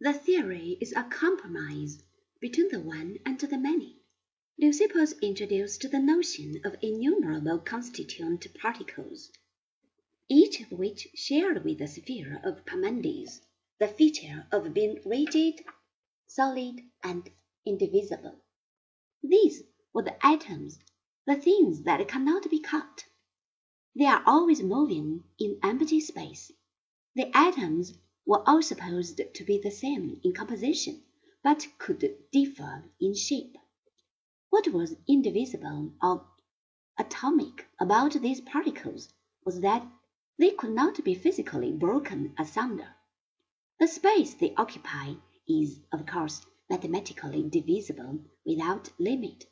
The theory is a compromise between the one and the many. Leucippus introduced the notion of innumerable constituent particles, each of which shared with the sphere of Parmenides the feature of being rigid, solid, and indivisible. These were the atoms, the things that cannot be cut. They are always moving in empty space. The atoms were all supposed to be the same in composition, but could differ in shape. What was indivisible or atomic about these particles was that they could not be physically broken asunder. The space they occupy is, of course, mathematically divisible without limit.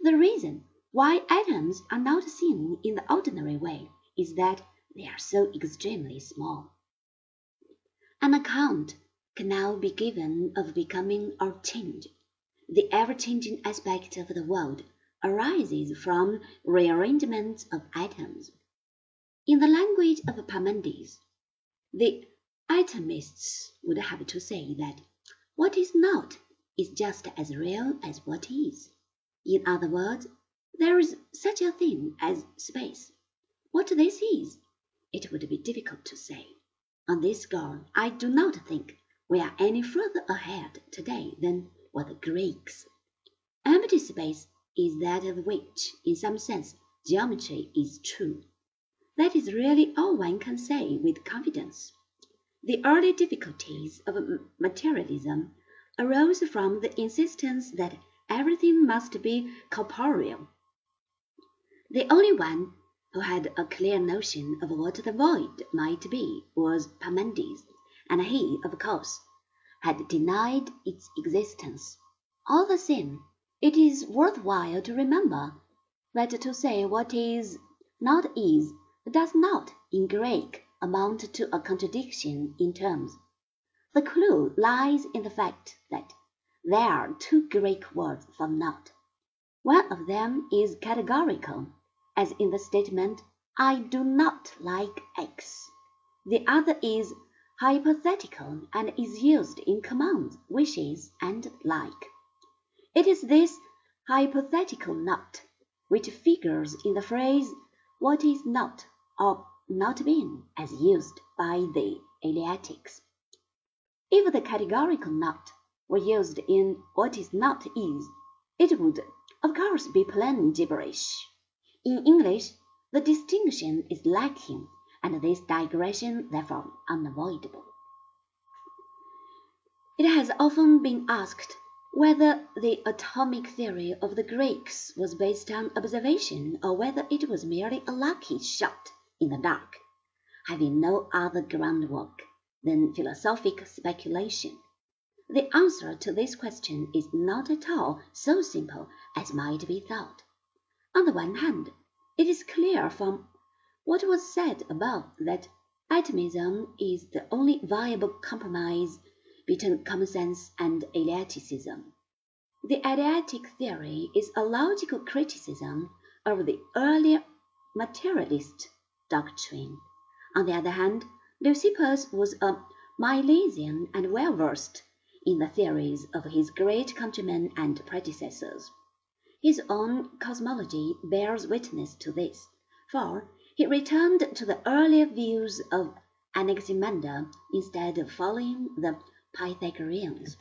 The reason why atoms are not seen in the ordinary way is that they are so extremely small. An account can now be given of becoming or change. The ever-changing aspect of the world arises from rearrangements of atoms. In the language of Parmenides, the atomists would have to say that what is not is just as real as what is. In other words, there is such a thing as space. What this is, it would be difficult to say. On this score, I do not think we are any further ahead today than were the Greeks. Empty space is that of which, in some sense, geometry is true. That is really all one can say with confidence. The early difficulties of materialism arose from the insistence that everything must be corporeal. The only one who had a clear notion of what the void might be was Parmenides, and he, of course, had denied its existence. All the same, it is worth while to remember that to say what is not is does not, in Greek, amount to a contradiction in terms. The clue lies in the fact that there are two Greek words for not. One of them is categorical as in the statement, I do not like X. The other is hypothetical and is used in commands, wishes, and like. It is this hypothetical not which figures in the phrase what is not or not being as used by the Eleatics. If the categorical not were used in what is not is, it would, of course, be plain gibberish. In English, the distinction is lacking, and this digression therefore unavoidable. It has often been asked whether the atomic theory of the Greeks was based on observation or whether it was merely a lucky shot in the dark, having no other groundwork than philosophic speculation. The answer to this question is not at all so simple as might be thought. On the one hand, it is clear from what was said above that atomism is the only viable compromise between common sense and Eleaticism. The Eleatic theory is a logical criticism of the earlier materialist doctrine. On the other hand, Leucippus was a Milesian and well versed in the theories of his great countrymen and predecessors. His own cosmology bears witness to this, for he returned to the earlier views of Anaximander instead of following the Pythagoreans.